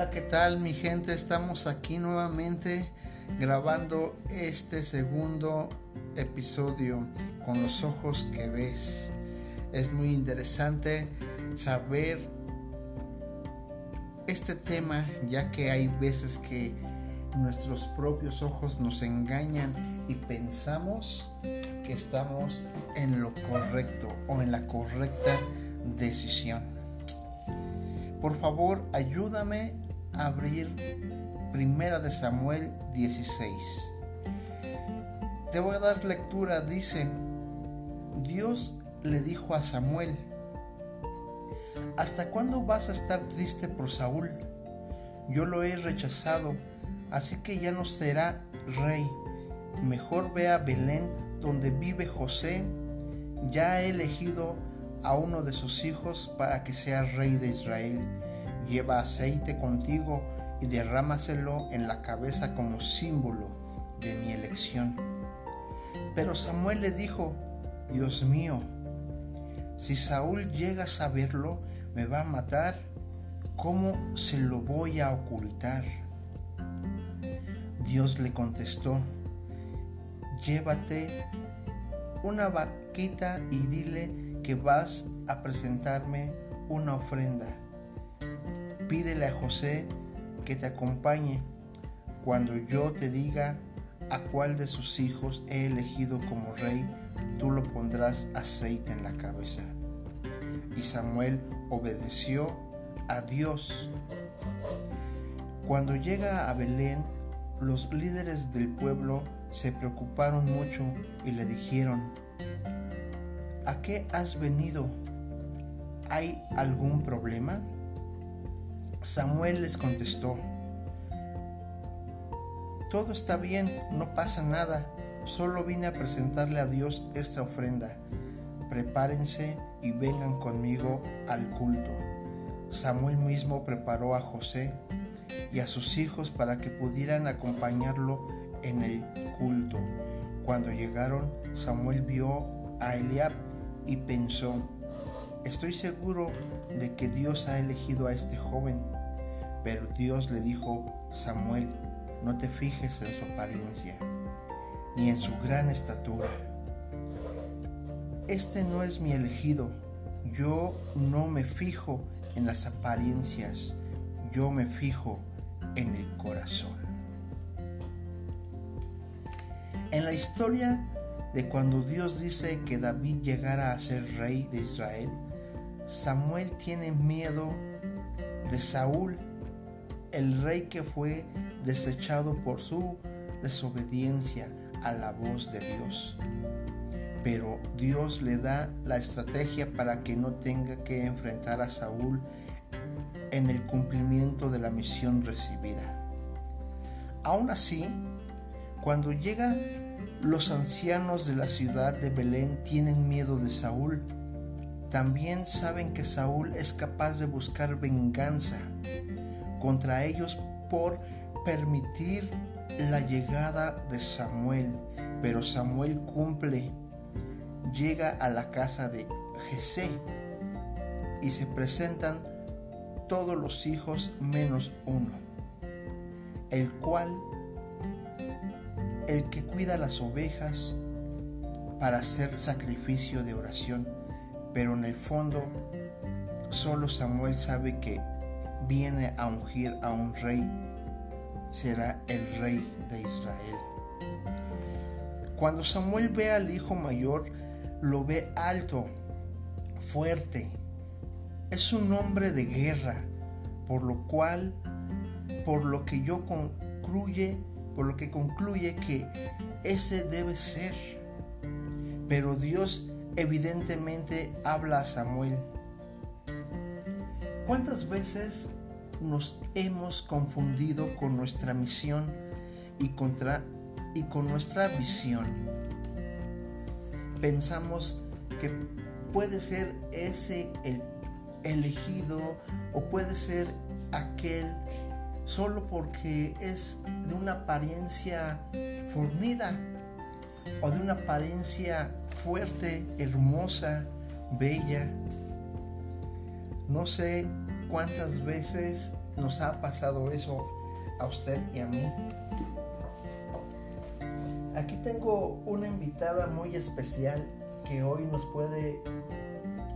Hola, ¿qué tal mi gente? Estamos aquí nuevamente grabando este segundo episodio con los ojos que ves. Es muy interesante saber este tema ya que hay veces que nuestros propios ojos nos engañan y pensamos que estamos en lo correcto o en la correcta decisión. Por favor, ayúdame abrir Primera de Samuel 16. Te voy a dar lectura, dice, Dios le dijo a Samuel, ¿hasta cuándo vas a estar triste por Saúl? Yo lo he rechazado, así que ya no será rey. Mejor ve a Belén, donde vive José. Ya he elegido a uno de sus hijos para que sea rey de Israel. Lleva aceite contigo y derrámaselo en la cabeza como símbolo de mi elección. Pero Samuel le dijo, Dios mío, si Saúl llega a saberlo, me va a matar. ¿Cómo se lo voy a ocultar? Dios le contestó, llévate una vaquita y dile que vas a presentarme una ofrenda. Pídele a José que te acompañe cuando yo te diga a cuál de sus hijos he elegido como rey, tú lo pondrás aceite en la cabeza. Y Samuel obedeció a Dios. Cuando llega a Belén, los líderes del pueblo se preocuparon mucho y le dijeron, ¿a qué has venido? ¿Hay algún problema? Samuel les contestó, todo está bien, no pasa nada, solo vine a presentarle a Dios esta ofrenda. Prepárense y vengan conmigo al culto. Samuel mismo preparó a José y a sus hijos para que pudieran acompañarlo en el culto. Cuando llegaron, Samuel vio a Eliab y pensó, estoy seguro de que Dios ha elegido a este joven. Pero Dios le dijo, Samuel, no te fijes en su apariencia, ni en su gran estatura. Este no es mi elegido. Yo no me fijo en las apariencias, yo me fijo en el corazón. En la historia de cuando Dios dice que David llegara a ser rey de Israel, Samuel tiene miedo de Saúl, el rey que fue desechado por su desobediencia a la voz de Dios. Pero Dios le da la estrategia para que no tenga que enfrentar a Saúl en el cumplimiento de la misión recibida. Aún así, cuando llegan los ancianos de la ciudad de Belén tienen miedo de Saúl. También saben que Saúl es capaz de buscar venganza contra ellos por permitir la llegada de Samuel. Pero Samuel cumple, llega a la casa de Jesé y se presentan todos los hijos menos uno, el cual, el que cuida las ovejas para hacer sacrificio de oración, pero en el fondo solo Samuel sabe que viene a ungir a un rey, será el rey de Israel. Cuando Samuel ve al hijo mayor, lo ve alto, fuerte, es un hombre de guerra, por lo cual, por lo que yo concluye, por lo que concluye que ese debe ser. Pero Dios evidentemente habla Samuel. ¿Cuántas veces nos hemos confundido con nuestra misión y, y con nuestra visión? Pensamos que puede ser ese el elegido o puede ser aquel solo porque es de una apariencia fornida o de una apariencia fuerte, hermosa, bella. No sé cuántas veces nos ha pasado eso a usted y a mí. Aquí tengo una invitada muy especial que hoy nos puede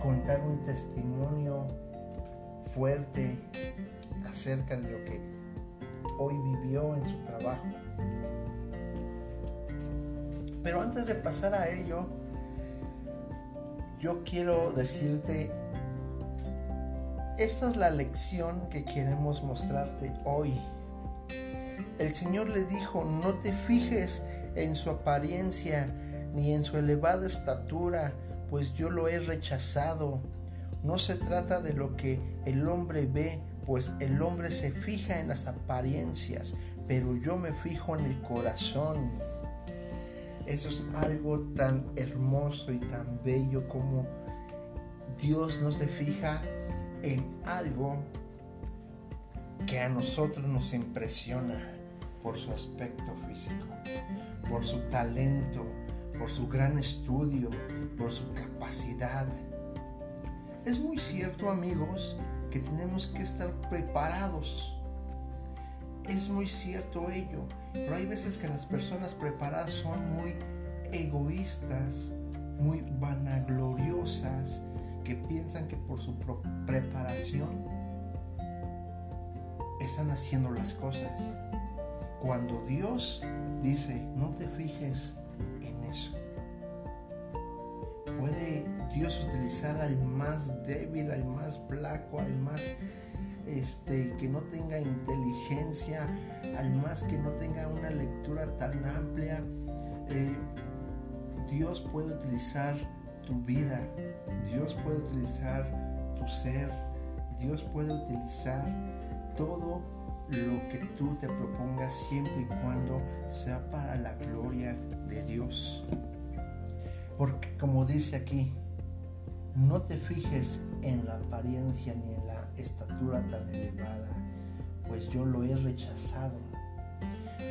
contar un testimonio fuerte acerca de lo que hoy vivió en su trabajo. Pero antes de pasar a ello, yo quiero decirte, esta es la lección que queremos mostrarte hoy. El Señor le dijo, no te fijes en su apariencia ni en su elevada estatura, pues yo lo he rechazado. No se trata de lo que el hombre ve, pues el hombre se fija en las apariencias, pero yo me fijo en el corazón. Eso es algo tan hermoso y tan bello como Dios no se fija en algo que a nosotros nos impresiona por su aspecto físico, por su talento, por su gran estudio, por su capacidad. Es muy cierto amigos que tenemos que estar preparados. Es muy cierto ello, pero hay veces que las personas preparadas son muy egoístas, muy vanagloriosas, que piensan que por su preparación están haciendo las cosas. Cuando Dios dice, no te fijes en eso. Puede Dios utilizar al más débil, al más blanco, al más este, que no tenga inteligencia, al más que no tenga una lectura tan amplia. Eh, Dios puede utilizar tu vida, Dios puede utilizar tu ser, Dios puede utilizar todo lo que tú te propongas siempre y cuando sea para la gloria de Dios. Porque como dice aquí, no te fijes en la apariencia ni en estatura tan elevada, pues yo lo he rechazado.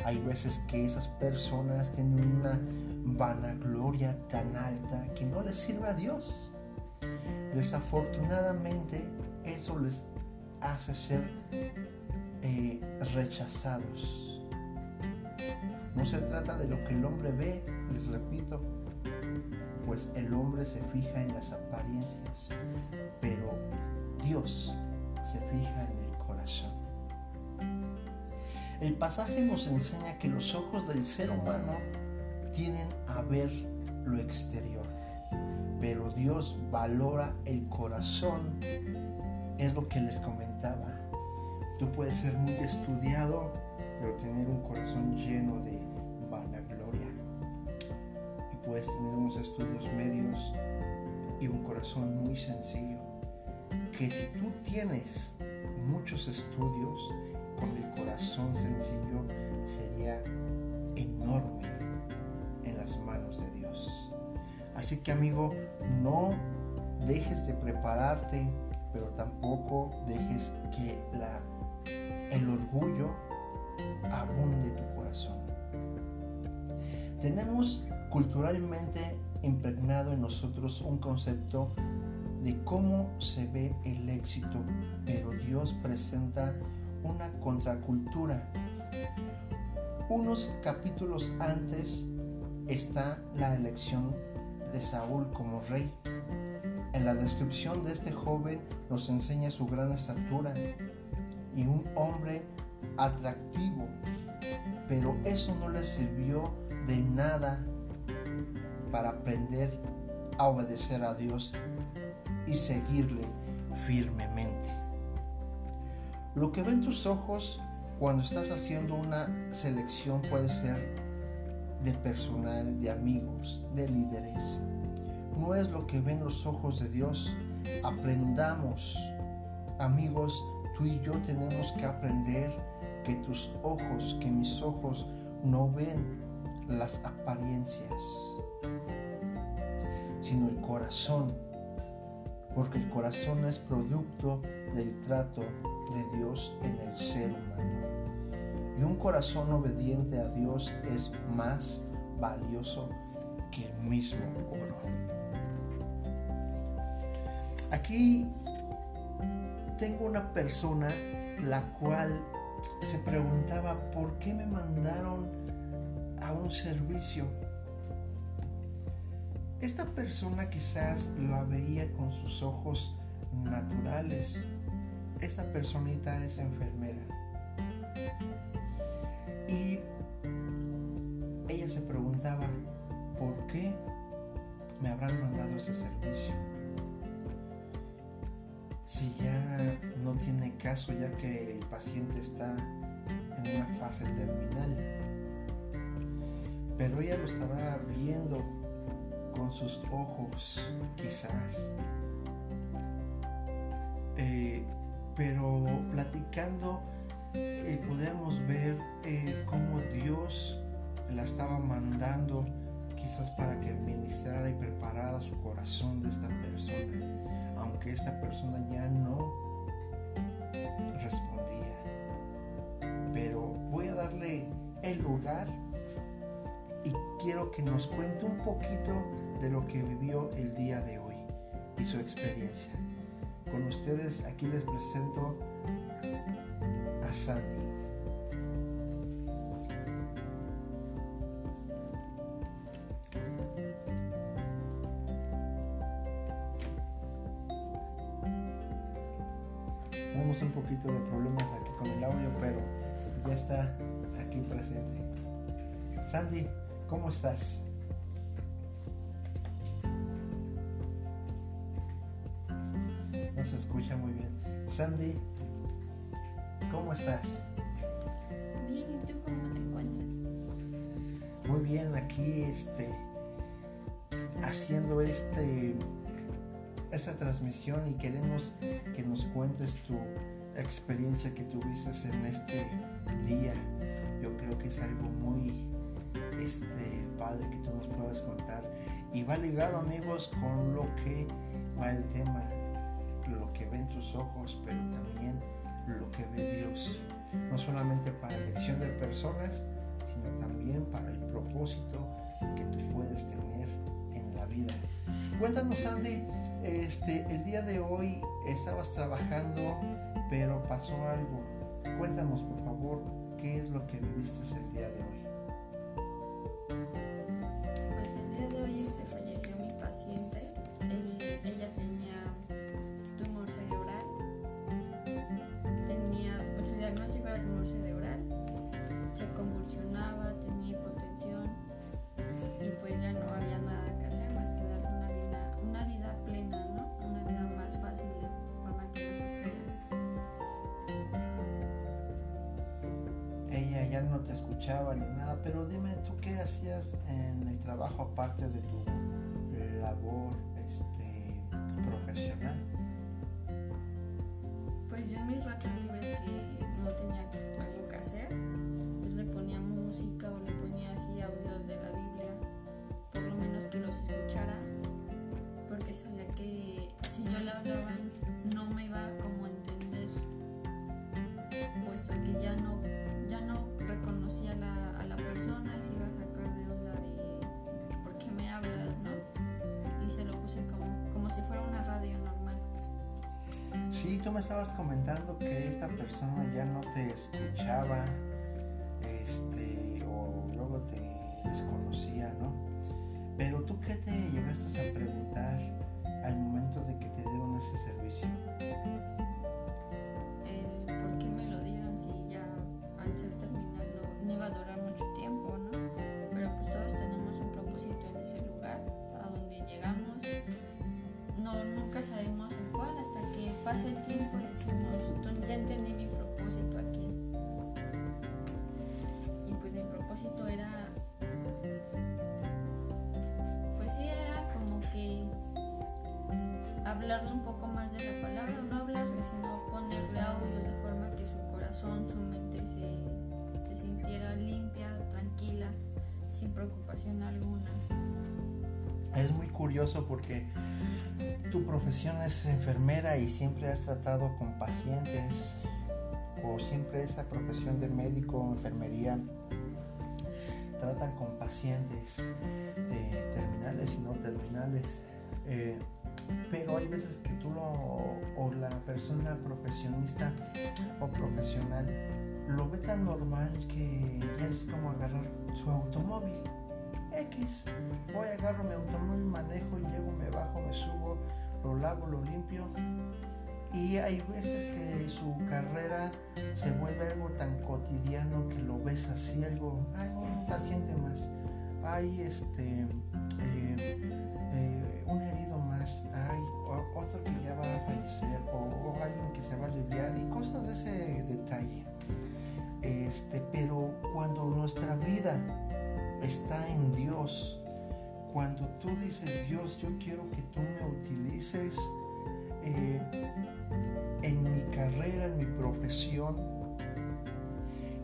Hay veces que esas personas tienen una vanagloria tan alta que no les sirve a Dios. Desafortunadamente eso les hace ser eh, rechazados. No se trata de lo que el hombre ve, les repito, pues el hombre se fija en las apariencias, pero Dios se fija en el corazón. El pasaje nos enseña que los ojos del ser humano tienen a ver lo exterior, pero Dios valora el corazón, es lo que les comentaba. Tú puedes ser muy estudiado, pero tener un corazón lleno de vanagloria. Y puedes tener unos estudios medios y un corazón muy sencillo. Que si tú tienes muchos estudios con el corazón sencillo, sería enorme manos de Dios. Así que amigo, no dejes de prepararte, pero tampoco dejes que la, el orgullo abunde tu corazón. Tenemos culturalmente impregnado en nosotros un concepto de cómo se ve el éxito, pero Dios presenta una contracultura. Unos capítulos antes está la elección de Saúl como rey. En la descripción de este joven nos enseña su gran estatura y un hombre atractivo, pero eso no le sirvió de nada para aprender a obedecer a Dios y seguirle firmemente. Lo que ven tus ojos cuando estás haciendo una selección puede ser de personal, de amigos, de líderes. No es lo que ven los ojos de Dios. Aprendamos, amigos, tú y yo tenemos que aprender que tus ojos, que mis ojos no ven las apariencias, sino el corazón, porque el corazón es producto del trato de Dios en el ser humano. Y un corazón obediente a Dios es más valioso que el mismo oro. Aquí tengo una persona la cual se preguntaba por qué me mandaron a un servicio. Esta persona quizás la veía con sus ojos naturales. Esta personita es enfermera. Y ella se preguntaba, ¿por qué me habrán mandado ese servicio? Si ya no tiene caso, ya que el paciente está en una fase terminal. Pero ella lo estaba viendo con sus ojos, quizás. Eh, pero platicando eh, podemos ver eh, cómo Dios la estaba mandando quizás para que administrara y preparara su corazón de esta persona, aunque esta persona ya no respondía. Pero voy a darle el lugar y quiero que nos cuente un poquito de lo que vivió el día de hoy y su experiencia. Con ustedes aquí les presento a Sandy. Se escucha muy bien. Sandy, ¿cómo estás? Bien, ¿y tú cómo te encuentras? Muy bien, aquí este haciendo este esta transmisión y queremos que nos cuentes tu experiencia que tuviste en este día. Yo creo que es algo muy este padre que tú nos puedas contar y va ligado amigos con lo que va el tema que ven tus ojos, pero también lo que ve Dios. No solamente para elección de personas, sino también para el propósito que tú puedes tener en la vida. Cuéntanos, Andy, este, el día de hoy estabas trabajando, pero pasó algo. Cuéntanos, por favor, qué es lo que viviste el día de hoy. Escuchaba nada, pero dime, ¿tú qué hacías en el trabajo aparte de tu labor este, profesional? Pues yo en mis ratos libres que no tenía algo que hacer, pues le ponía música o le ponía así audios de la Biblia, por lo menos que los escuchara, porque sabía que si yo le hablaba no me iba como a entender, puesto que ya no Tú me estabas comentando que esta persona ya no te escuchaba, este, o luego te desconocía, ¿no? Pero tú qué te llegaste a preguntar al momento de que te dieron ese servicio? Corazón, su mente se, se sintiera limpia, tranquila, sin preocupación alguna. Es muy curioso porque tu profesión es enfermera y siempre has tratado con pacientes o siempre esa profesión de médico o enfermería tratan con pacientes terminales y no terminales. Eh, pero hay veces que tú lo, o la persona profesionista o profesional lo ve tan normal que ya es como agarrar su automóvil. X, voy, agarro mi automóvil, manejo, llego, me bajo, me subo, lo lavo, lo limpio. Y hay veces que su carrera se vuelve algo tan cotidiano que lo ves así, algo, ay, un paciente más, hay este, eh, Este, pero cuando nuestra vida está en Dios, cuando tú dices, Dios, yo quiero que tú me utilices eh, en mi carrera, en mi profesión,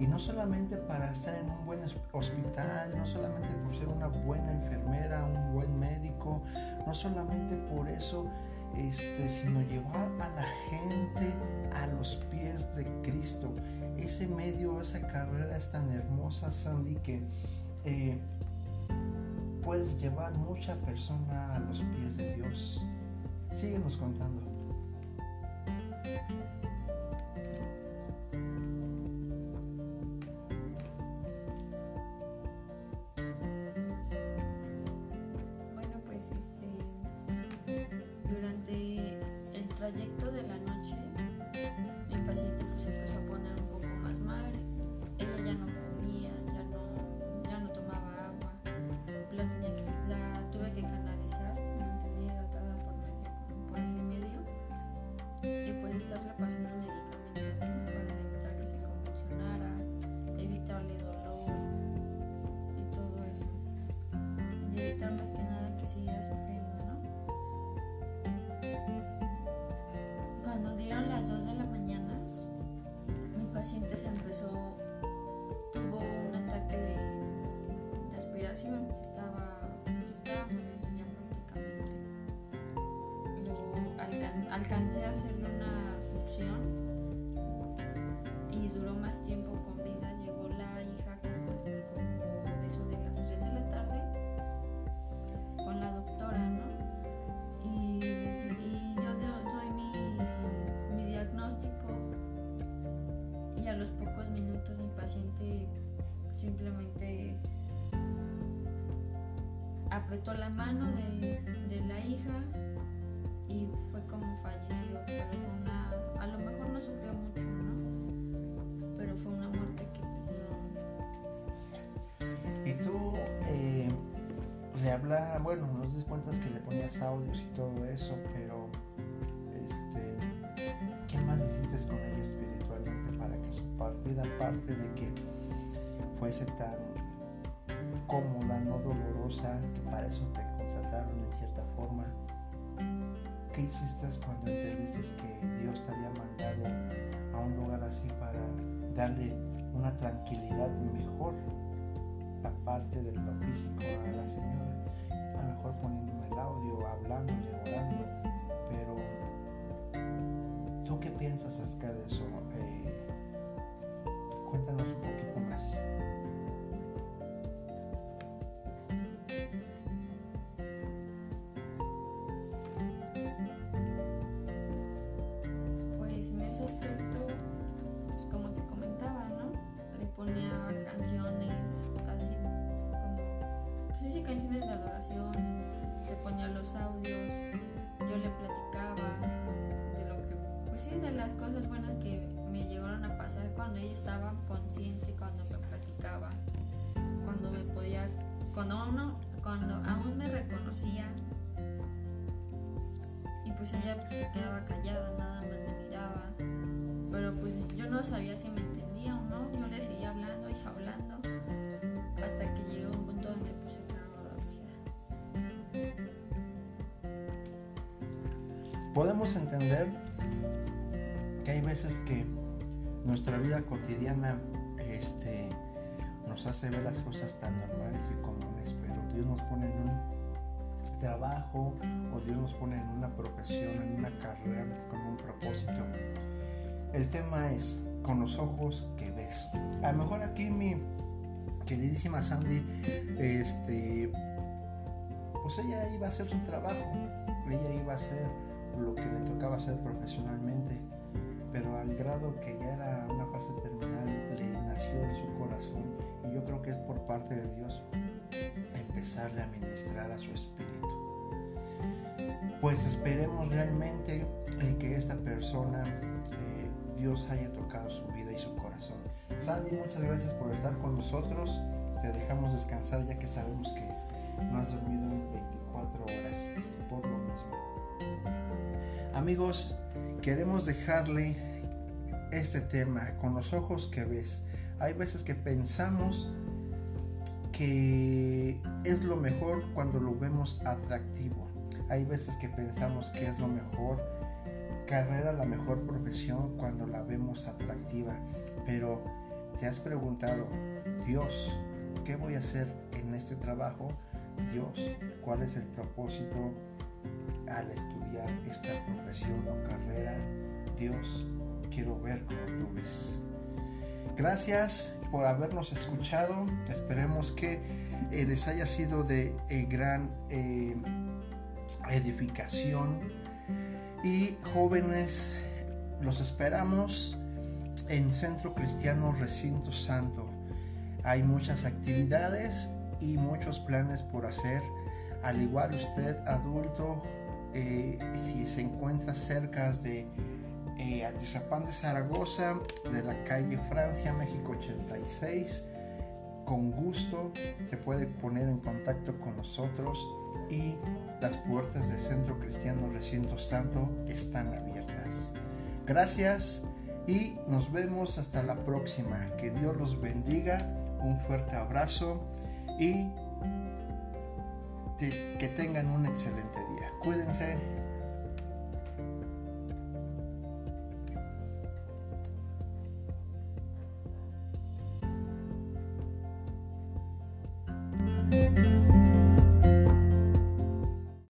y no solamente para estar en un buen hospital, no solamente por ser una buena enfermera, un buen médico, no solamente por eso, este, sino llevar a la gente a los pies de Cristo. Ese medio, esa carrera es tan hermosa, Sandy, que eh, puedes llevar mucha persona a los pies de Dios. Síguenos contando. Apretó la mano de, de la hija y fue como falleció, pero fue una, a lo mejor no sufrió mucho, ¿no? Pero fue una muerte que no. Y tú eh, le habla, bueno, no te cuenta que le ponías audios y todo eso, pero este, ¿qué más hiciste con ella espiritualmente para que su partida, aparte de que fuese tan cómoda, no dolorosa, que para eso te contrataron en cierta forma? ¿Qué hiciste cuando entendiste que Dios te había mandado a un lugar así para darle una tranquilidad mejor, aparte de lo físico a la señora? A lo mejor poniéndome el audio, hablándole, orando, pero ¿tú qué piensas acerca de eso? Eh, se quedaba callada, nada más me miraba, pero pues yo no sabía si me entendía o no, yo le seguía hablando y hablando hasta que llegó un punto donde pues se quedaba dormida. Podemos entender que hay veces que nuestra vida cotidiana este, nos hace ver las cosas tan normales y comunes, pero Dios nos pone en un trabajo o Dios nos pone en una profesión, en una carrera con un propósito. El tema es con los ojos que ves. A lo mejor aquí mi queridísima Sandy, este, pues ella iba a hacer su trabajo ella iba a hacer lo que le tocaba hacer profesionalmente, pero al grado que ya era una fase terminal le nació en su corazón y yo creo que es por parte de Dios empezarle a ministrar a su espíritu. Pues esperemos realmente que esta persona eh, Dios haya tocado su vida y su corazón. Sandy, muchas gracias por estar con nosotros. Te dejamos descansar ya que sabemos que no has dormido 24 horas por lo mismo. Amigos, queremos dejarle este tema con los ojos que ves. Hay veces que pensamos que es lo mejor cuando lo vemos atractivo. Hay veces que pensamos que es lo mejor carrera, la mejor profesión cuando la vemos atractiva. Pero te has preguntado, Dios, ¿qué voy a hacer en este trabajo? Dios, ¿cuál es el propósito al estudiar esta profesión o carrera? Dios, quiero ver cómo tú ves. Gracias por habernos escuchado. Esperemos que eh, les haya sido de eh, gran eh, edificación. Y jóvenes, los esperamos en Centro Cristiano Recinto Santo. Hay muchas actividades y muchos planes por hacer. Al igual usted, adulto, si se encuentra cerca de eh, de Zaragoza, de la calle Francia, México 86. Con gusto se puede poner en contacto con nosotros y las puertas del Centro Cristiano Recinto Santo están abiertas. Gracias y nos vemos hasta la próxima. Que Dios los bendiga. Un fuerte abrazo y que tengan un excelente día. Cuídense.